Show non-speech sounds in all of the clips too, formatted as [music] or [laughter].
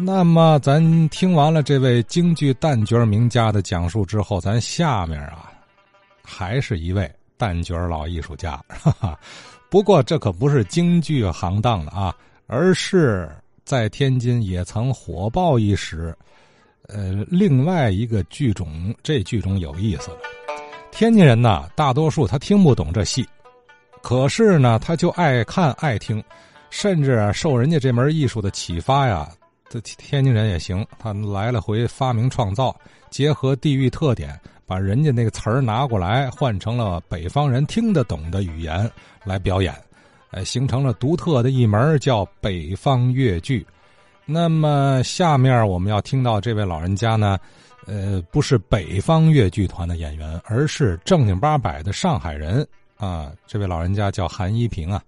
那么，咱听完了这位京剧旦角名家的讲述之后，咱下面啊，还是一位旦角老艺术家。哈哈，不过这可不是京剧行当的啊，而是在天津也曾火爆一时。呃，另外一个剧种，这剧种有意思了。天津人呐，大多数他听不懂这戏，可是呢，他就爱看爱听，甚至受人家这门艺术的启发呀。这天津人也行，他来了回发明创造，结合地域特点，把人家那个词儿拿过来，换成了北方人听得懂的语言来表演，呃，形成了独特的一门叫北方越剧。那么下面我们要听到这位老人家呢，呃，不是北方越剧团的演员，而是正经八百的上海人啊。这位老人家叫韩一平啊，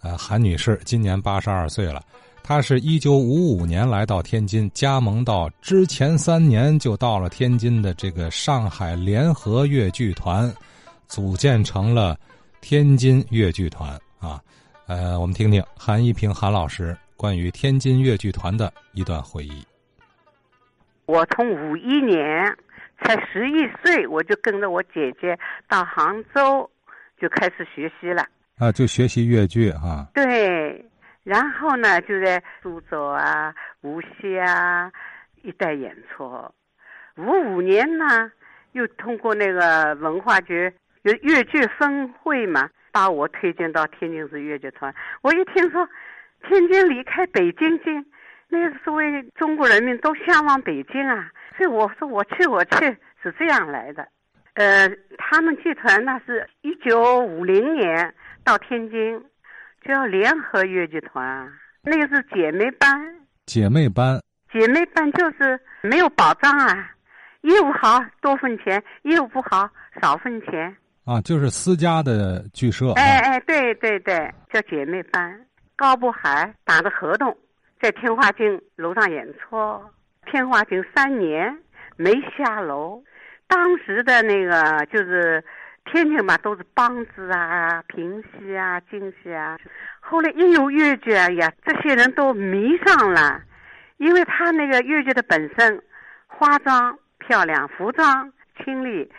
呃，韩女士今年八十二岁了。他是一九五五年来到天津，加盟到之前三年就到了天津的这个上海联合越剧团，组建成了天津越剧团啊。呃，我们听听韩一平韩老师关于天津越剧团的一段回忆。我从五一年才十一岁，我就跟着我姐姐到杭州就开始学习了啊，就学习越剧哈。对。然后呢，就在苏州啊、无锡啊一带演出。五五年呢，又通过那个文化局有粤剧分会嘛，把我推荐到天津市粤剧团。我一听说天津离开北京近，那个所谓中国人民都向往北京啊，所以我说我去我去是这样来的。呃，他们剧团那是一九五零年到天津。叫联合越剧团，那个是姐妹班。姐妹班，姐妹班就是没有保障啊，业务好多分钱，业务不好少分钱。啊，就是私家的剧社。哎哎，对对对，叫姐妹班。高步海打的合同，在天华镜楼上演出，天华镜三年没下楼。当时的那个就是。天天嘛都是梆子啊、评戏啊、京戏啊，后来一有越剧啊呀，这些人都迷上了，因为他那个越剧的本身，化妆漂亮，服装清丽，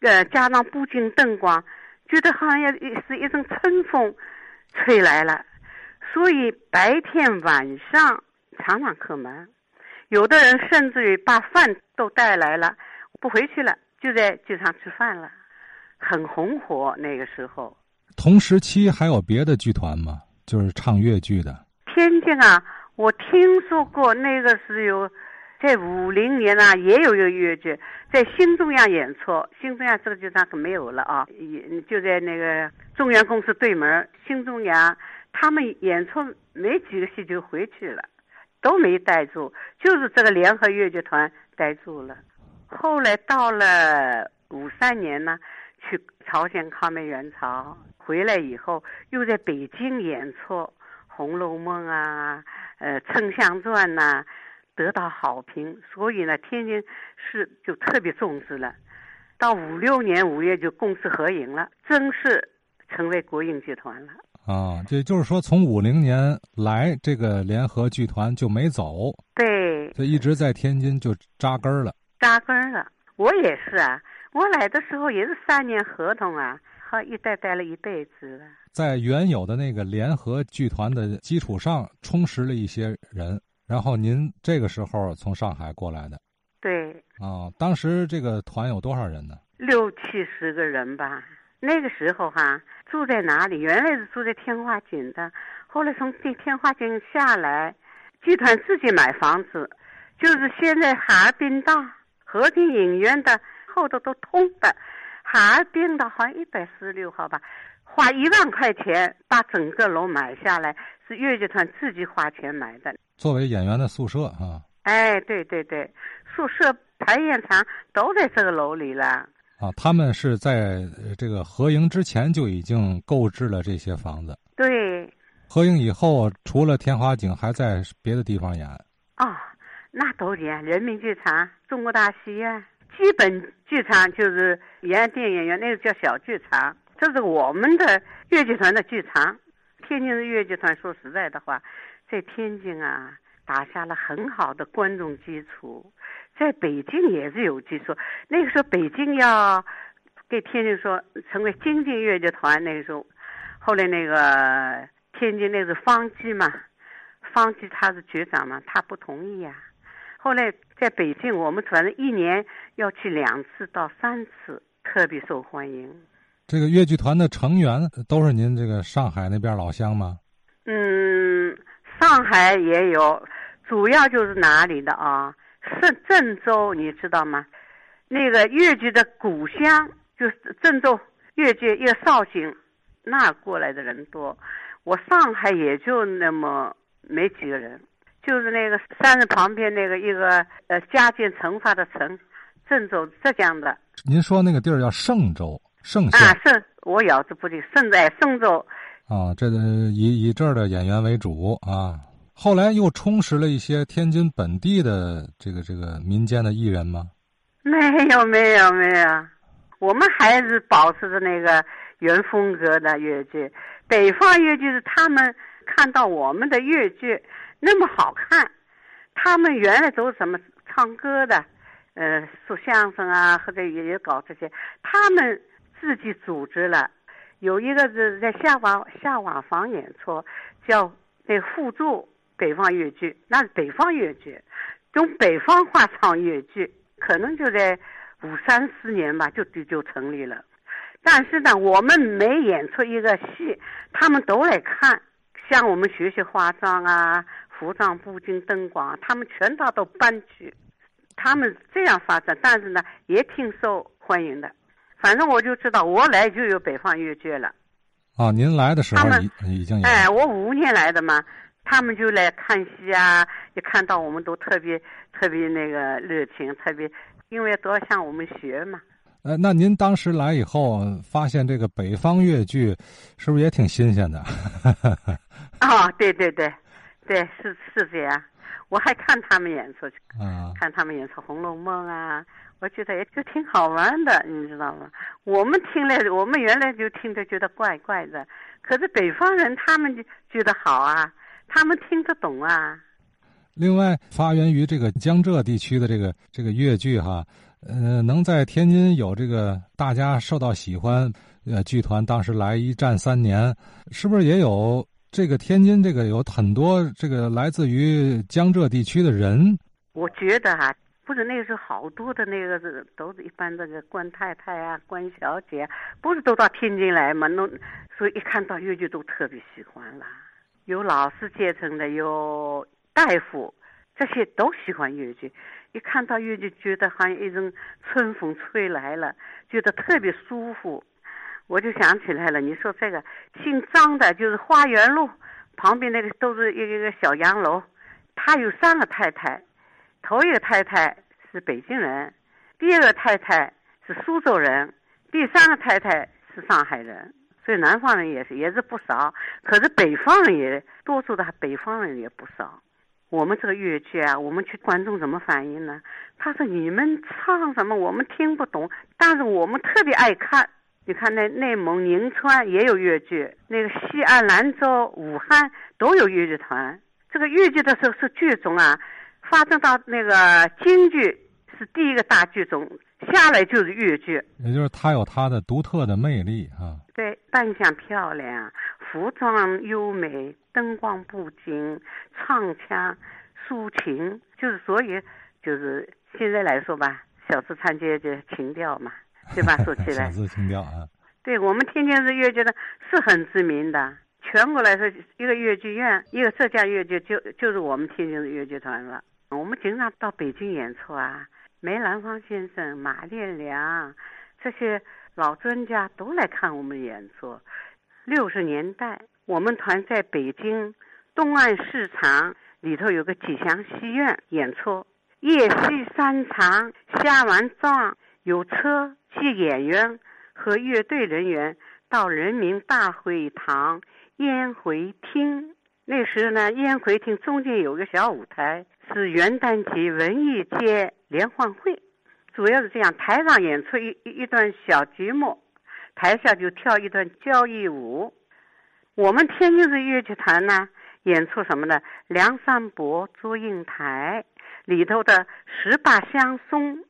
呃，加上布景灯光，觉得好像是一阵春风吹来了，所以白天晚上常常客满，有的人甚至于把饭都带来了，不回去了，就在剧场吃饭了。很红火那个时候，同时期还有别的剧团吗？就是唱越剧的。天津啊，我听说过那个是有，在五零年啊，也有一个越剧在新中央演出。新中央这个剧场可没有了啊，也就在那个中央公司对门。新中央他们演出没几个戏就回去了，都没待住，就是这个联合越剧团待住了。后来到了五三年呢。去朝鲜抗美援朝，回来以后又在北京演出《红楼梦》啊，呃，《丞相传》呐，得到好评，所以呢，天津市就特别重视了。到五六年五月就公私合营了，正式成为国营剧团了。啊，这就是说，从五零年来，这个联合剧团就没走，对，就一直在天津就扎根了。扎根了，我也是啊。我来的时候也是三年合同啊，好一待待了一辈子了。在原有的那个联合剧团的基础上，充实了一些人。然后您这个时候从上海过来的，对。啊，当时这个团有多少人呢？六七十个人吧。那个时候哈，住在哪里？原来是住在天华井的，后来从天天华井下来，剧团自己买房子，就是现在哈尔滨大和平影院的。后头都通的，哈尔滨的好像一百四十六号吧，花一万块钱把整个楼买下来，是越剧团自己花钱买的。作为演员的宿舍啊。哎，对对对，宿舍、排演场都在这个楼里了。啊，他们是在这个合营之前就已经购置了这些房子。对。合营以后，除了天华井，还在别的地方演。啊，那都演人民剧场、中国大戏院。基本剧场就是延安电影院，那个叫小剧场。这是我们的越剧团的剧场。天津的越剧团，说实在的话，在天津啊，打下了很好的观众基础，在北京也是有基础。那个时候北京要给天津说成为京津越剧团，那个时候，后来那个天津那是方基嘛，方基他是局长嘛，他不同意呀。后来在北京，我们反正一年要去两次到三次，特别受欢迎。这个越剧团的成员都是您这个上海那边老乡吗？嗯，上海也有。主要就是哪里的啊？是郑州，你知道吗？那个越剧的故乡就是郑州越剧越绍兴，那过来的人多。我上海也就那么没几个人，就是那个山的旁边那个一个呃嘉靖成发的城，郑州浙江的。您说那个地儿叫嵊州，嵊县啊，嵊，我咬字不对，嵊在嵊州。啊，这个以以这儿的演员为主啊。后来又充实了一些天津本地的这个这个民间的艺人吗？没有没有没有，我们还是保持着那个原风格的越剧。北方越剧是他们看到我们的越剧那么好看，他们原来都是什么唱歌的，呃，说相声啊，或者也也搞这些，他们自己组织了，有一个是在下瓦下瓦房演出，叫那互助。北方越剧，那是北方越剧，用北方话唱越剧，可能就在五三四年吧，就就就成立了。但是呢，我们每演出一个戏，他们都来看，向我们学习化妆啊、服装、布景、灯光，他们全套都搬去。他们这样发展，但是呢，也挺受欢迎的。反正我就知道，我来就有北方越剧了。啊，您来的时候已已经有。哎，我五五年来的嘛。他们就来看戏啊，一看到我们都特别特别那个热情，特别因为都要向我们学嘛。呃，那您当时来以后，发现这个北方越剧，是不是也挺新鲜的？哦，[laughs] 对对对，对是是这样。我还看他们演出去，看他们演出《红楼梦》啊，我觉得也就挺好玩的，你知道吗？我们听了，我们原来就听着觉得怪怪的，可是北方人他们就觉得好啊。他们听得懂啊。另外，发源于这个江浙地区的这个这个越剧哈，呃，能在天津有这个大家受到喜欢，呃，剧团当时来一战三年，是不是也有这个天津这个有很多这个来自于江浙地区的人？我觉得哈，不是那个时候好多的那个是都是一般这个官太太啊、官小姐，不是都到天津来嘛？那所以一看到越剧都特别喜欢了。有老师阶层的，有大夫，这些都喜欢越剧。一看到越剧，觉得好像一种春风吹来了，觉得特别舒服。我就想起来了，你说这个姓张的，就是花园路旁边那个，都是一个一个小洋楼。他有三个太太，头一个太太是北京人，第二个太太是苏州人，第三个太太是上海人。所以南方人也是，也是不少。可是北方人也多数的，北方人也不少。我们这个越剧啊，我们去观众怎么反应呢？他说：“你们唱什么？我们听不懂，但是我们特别爱看。你看，那内蒙宁川也有越剧，那个西安、兰州、武汉都有越剧团。这个越剧的时候是剧种啊，发展到那个京剧是第一个大剧种。”下来就是越剧，也就是它有它的独特的魅力啊。对，扮相漂亮，服装优美，灯光布景，唱腔抒情，就是所以就是现在来说吧，小资参街就情调嘛，[laughs] 对吧？说起来，[laughs] 小资情调啊。对我们天津市越剧的是很知名的，全国来说一个越剧院，一个浙江越剧就就是我们天津的越剧团了。我们经常到北京演出啊。梅兰芳先生、马连良这些老专家都来看我们演出。六十年代，我们团在北京东岸市场里头有个吉祥戏院演出，夜戏三场，下完妆有车接演员和乐队人员到人民大会堂烟回厅。那时呢，烟回厅中间有个小舞台，是元旦节文艺节。联欢会主要是这样：台上演出一一段小节目，台下就跳一段交谊舞。我们天津市乐剧团呢，演出什么呢？梁山伯祝英台里头的十八相送，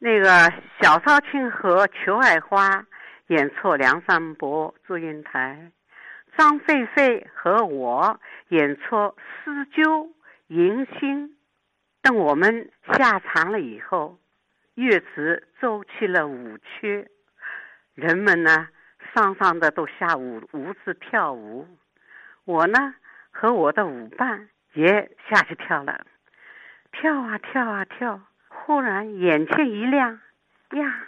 那个小朝廷和裘爱花演出梁山伯祝英台，张飞飞和我演出施九迎新。等我们下场了以后，乐子奏起了舞曲，人们呢上上的都下舞舞姿跳舞，我呢和我的舞伴也下去跳了，跳啊跳啊跳，忽然眼前一亮，呀，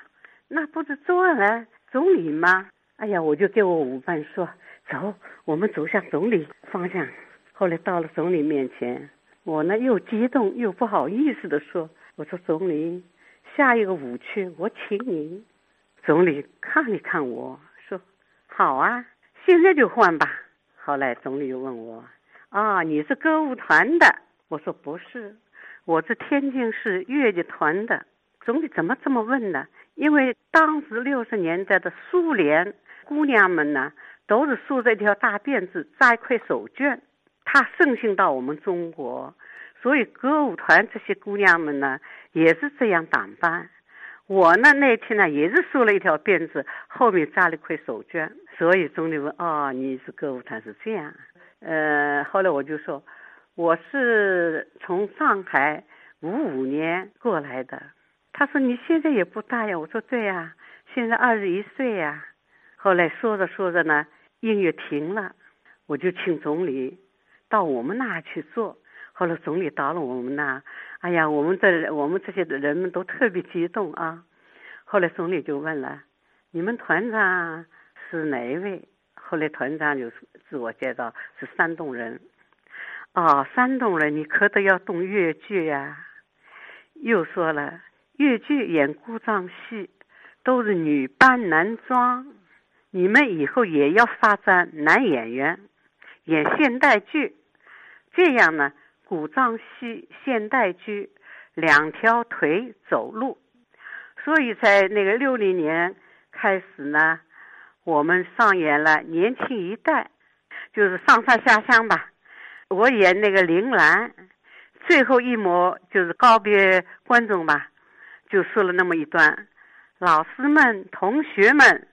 那不是周恩来总理吗？哎呀，我就给我舞伴说，走，我们走向总理方向。后来到了总理面前。我呢又激动又不好意思的说：“我说总理，下一个舞曲我请你。”总理看了看我说：“好啊，现在就换吧。”后来总理又问我：“啊，你是歌舞团的？”我说：“不是，我是天津市越剧团的。”总理怎么这么问呢？因为当时六十年代的苏联姑娘们呢，都是梳着一条大辫子，扎一块手绢。他盛行到我们中国，所以歌舞团这些姑娘们呢，也是这样打扮。我呢那天呢也是梳了一条辫子，后面扎了一块手绢。所以总理问：“哦，你是歌舞团是这样？”呃，后来我就说：“我是从上海五五年过来的。”他说：“你现在也不大呀。”我说：“对呀，现在二十一岁呀。”后来说着说着呢，音乐停了，我就请总理。到我们那去做，后来总理到了我们那，哎呀，我们这我们这些人们都特别激动啊。后来总理就问了：“你们团长是哪一位？”后来团长就自我介绍是山东人。哦，山东人，你可得要懂越剧呀。又说了，越剧演古装戏都是女扮男装，你们以后也要发展男演员，演现代剧。这样呢，古装戏、现代剧两条腿走路，所以在那个六零年开始呢，我们上演了《年轻一代》，就是上山下乡吧。我演那个铃兰，最后一幕就是告别观众吧，就说了那么一段：“老师们、同学们，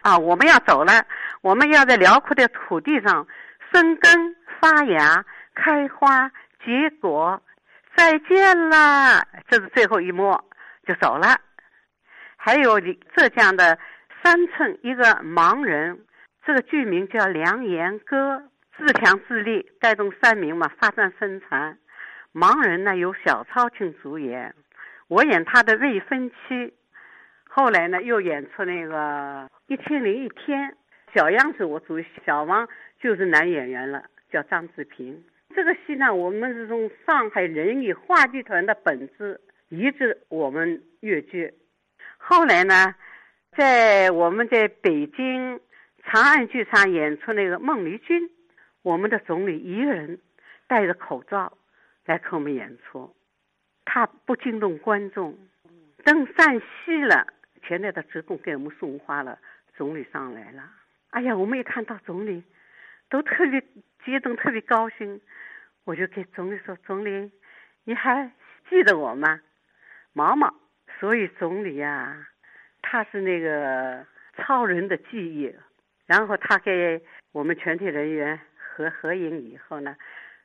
啊，我们要走了，我们要在辽阔的土地上生根发芽。”开花结果，再见啦，这是最后一幕，就走了。还有你浙江的三村一个盲人，这个剧名叫《良言歌》，自强自立，带动山民嘛发展生产。盲人呢由小超群主演，我演他的未婚妻。后来呢又演出那个《一千零一天》，小样子我主小王就是男演员了，叫张志平。这个戏呢，我们是从上海人艺话剧团的本子移植我们粤剧。后来呢，在我们在北京长安剧场演出那个《孟丽君》，我们的总理一个人戴着口罩来看我们演出，他不惊动观众。等散戏了，前台的职工给我们送花了，总理上来了。哎呀，我们一看到总理，都特别激动，特别高兴。我就给总理说：“总理，你还记得我吗？毛毛。所以总理呀，他是那个超人的记忆。然后他给我们全体人员合合影以后呢，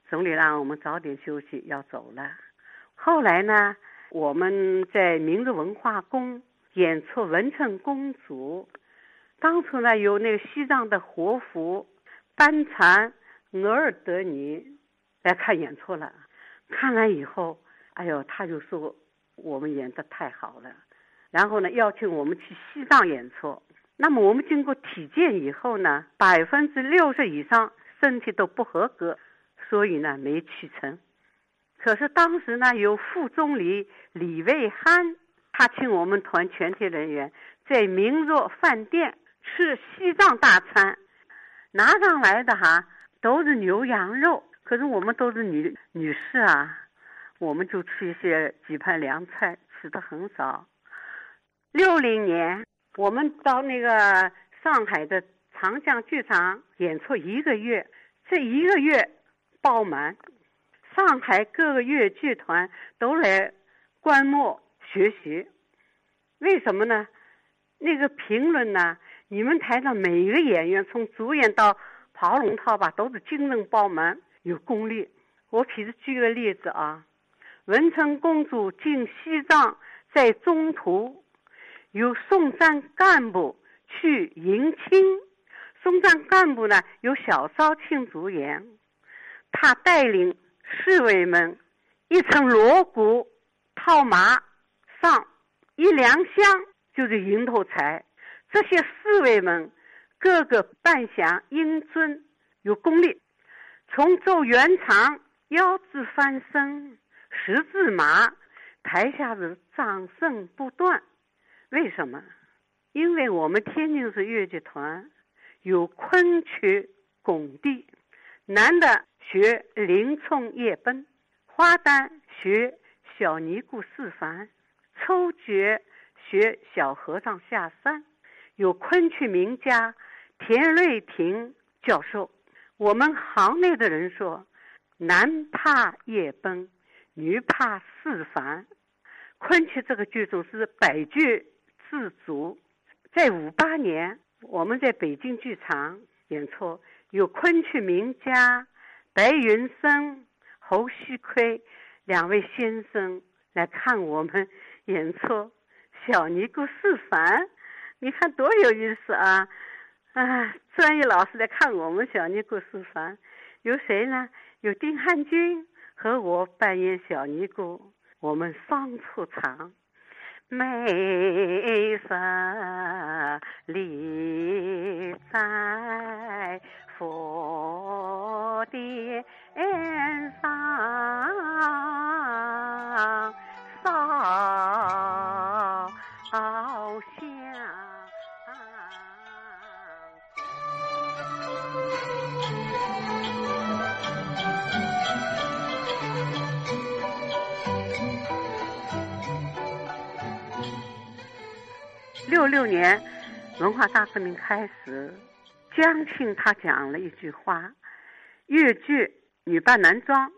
总理让我们早点休息，要走了。后来呢，我们在明日文化宫演出《文成公主》，当初呢有那个西藏的活佛班禅额尔德尼。”来看演出了，看完以后，哎呦，他就说我们演的太好了，然后呢，邀请我们去西藏演出。那么我们经过体检以后呢，百分之六十以上身体都不合格，所以呢没去成。可是当时呢，有副总理李卫汉，他请我们团全体人员在明若饭店吃西藏大餐，拿上来的哈都是牛羊肉。可是我们都是女女士啊，我们就吃一些几盘凉菜，吃的很少。六零年，我们到那个上海的长江剧场演出一个月，这一个月，爆满，上海各个乐剧团都来观摩学习。为什么呢？那个评论呢？你们台上每一个演员，从主演到跑龙套吧，都是精神爆满，有功力。我譬如举个例子啊，文成公主进西藏，在中途有松山干部去迎亲。松山干部呢，由小昭庆主演，他带领侍卫们一层锣鼓套马上一两香，就是蝇头财。这些侍卫们个个扮相英俊有功力，从奏圆场腰肢翻身十字马，台下是掌声不断。为什么？因为我们天津市越剧团有昆曲拱地，男的学林冲夜奔，花旦学小尼姑四凡，抽角学小和尚下山。有昆曲名家田瑞亭教授，我们行内的人说，男怕夜奔，女怕四凡。昆曲这个剧种是百剧自足。在五八年，我们在北京剧场演出，有昆曲名家白云生、侯锡奎两位先生来看我们演出小尼姑示范。你看多有意思啊！啊，专业老师来看我们小尼姑示范，有谁呢？有丁汉军和我扮演小尼姑，我们双出场。眉山立在佛殿上，六六年，文化大革命开始，江青他讲了一句话：“越剧女扮男装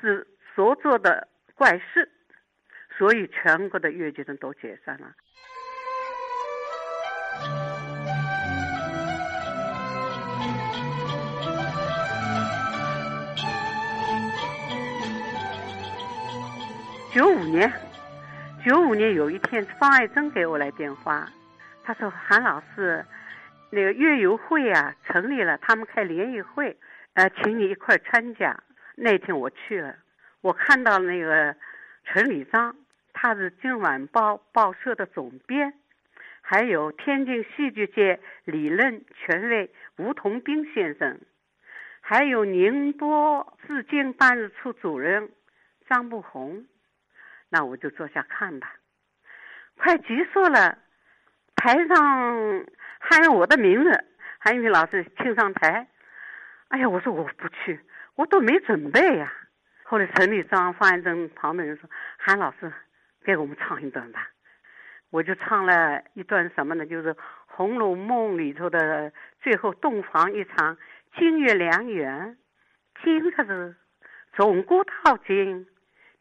是所做的怪事。”所以全国的越剧人都解散了。九五年。九五年有一天，方爱珍给我来电话，他说：“韩老师，那个月友会啊成立了，他们开联谊会，呃，请你一块参加。”那天我去了，我看到那个陈礼章，他是《今晚报》报社的总编，还有天津戏剧界理论权威吴桐斌先生，还有宁波至今办事处主任张不红。那我就坐下看吧。快结束了，台上喊我的名字，韩玉老师请上台。哎呀，我说我不去，我都没准备呀。后来陈立章、方安珍旁边人说：“韩老师，给我们唱一段吧。”我就唱了一段什么呢？就是《红楼梦》里头的最后洞房一场“金月良缘”，金可是钟鼓镐金。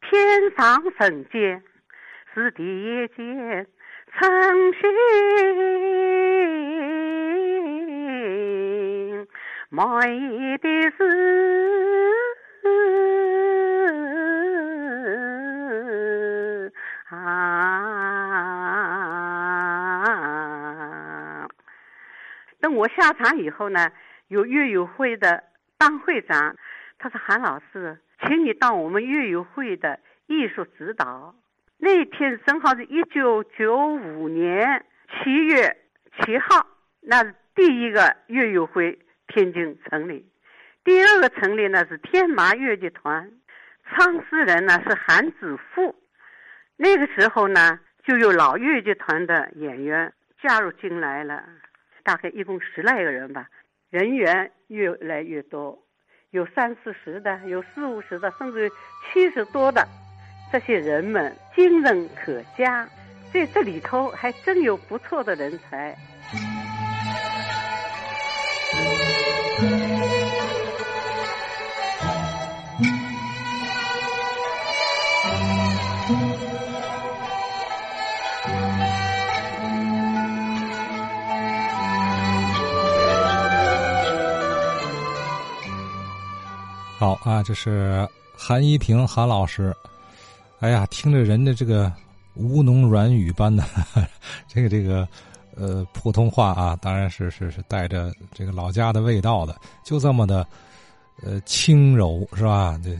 天上圣间，是第一间诚心满意的是！等我下场以后呢，有乐友会的当会长，他说：“韩老师。”请你当我们乐友会的艺术指导。那天正好是一九九五年七月七号，那是第一个乐友会天津成立。第二个成立呢是天马越剧团，创始人呢是韩子富。那个时候呢就有老越剧团的演员加入进来了，大概一共十来个人吧，人员越来越多。有三四十的，有四五十的，甚至七十多的，这些人们精神可嘉在这里头还真有不错的人才。好啊这是韩依婷韩老师。哎呀，听着人的这个吴侬软语般的 [laughs] 这个这个呃普通话啊，当然是是是带着这个老家的味道的，就这么的呃轻柔是吧？这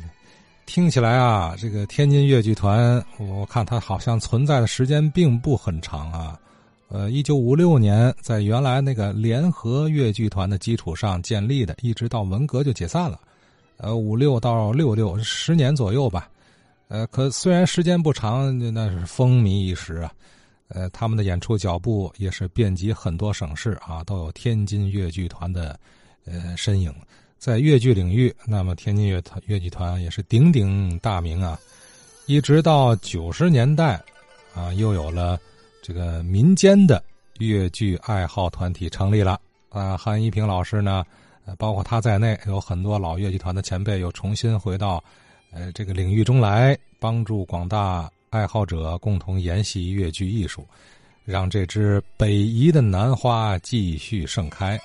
听起来啊，这个天津越剧团，我看它好像存在的时间并不很长啊。呃，一九五六年在原来那个联合越剧团的基础上建立的，一直到文革就解散了。呃，五六到六六十年左右吧，呃，可虽然时间不长，那是风靡一时啊。呃，他们的演出脚步也是遍及很多省市啊，都有天津越剧团的呃身影。在越剧领域，那么天津越团越剧团也是鼎鼎大名啊。一直到九十年代，啊，又有了这个民间的越剧爱好团体成立了啊。韩一平老师呢？包括他在内，有很多老越剧团的前辈又重新回到，呃，这个领域中来，帮助广大爱好者共同研习越剧艺术，让这支北移的南花继续盛开。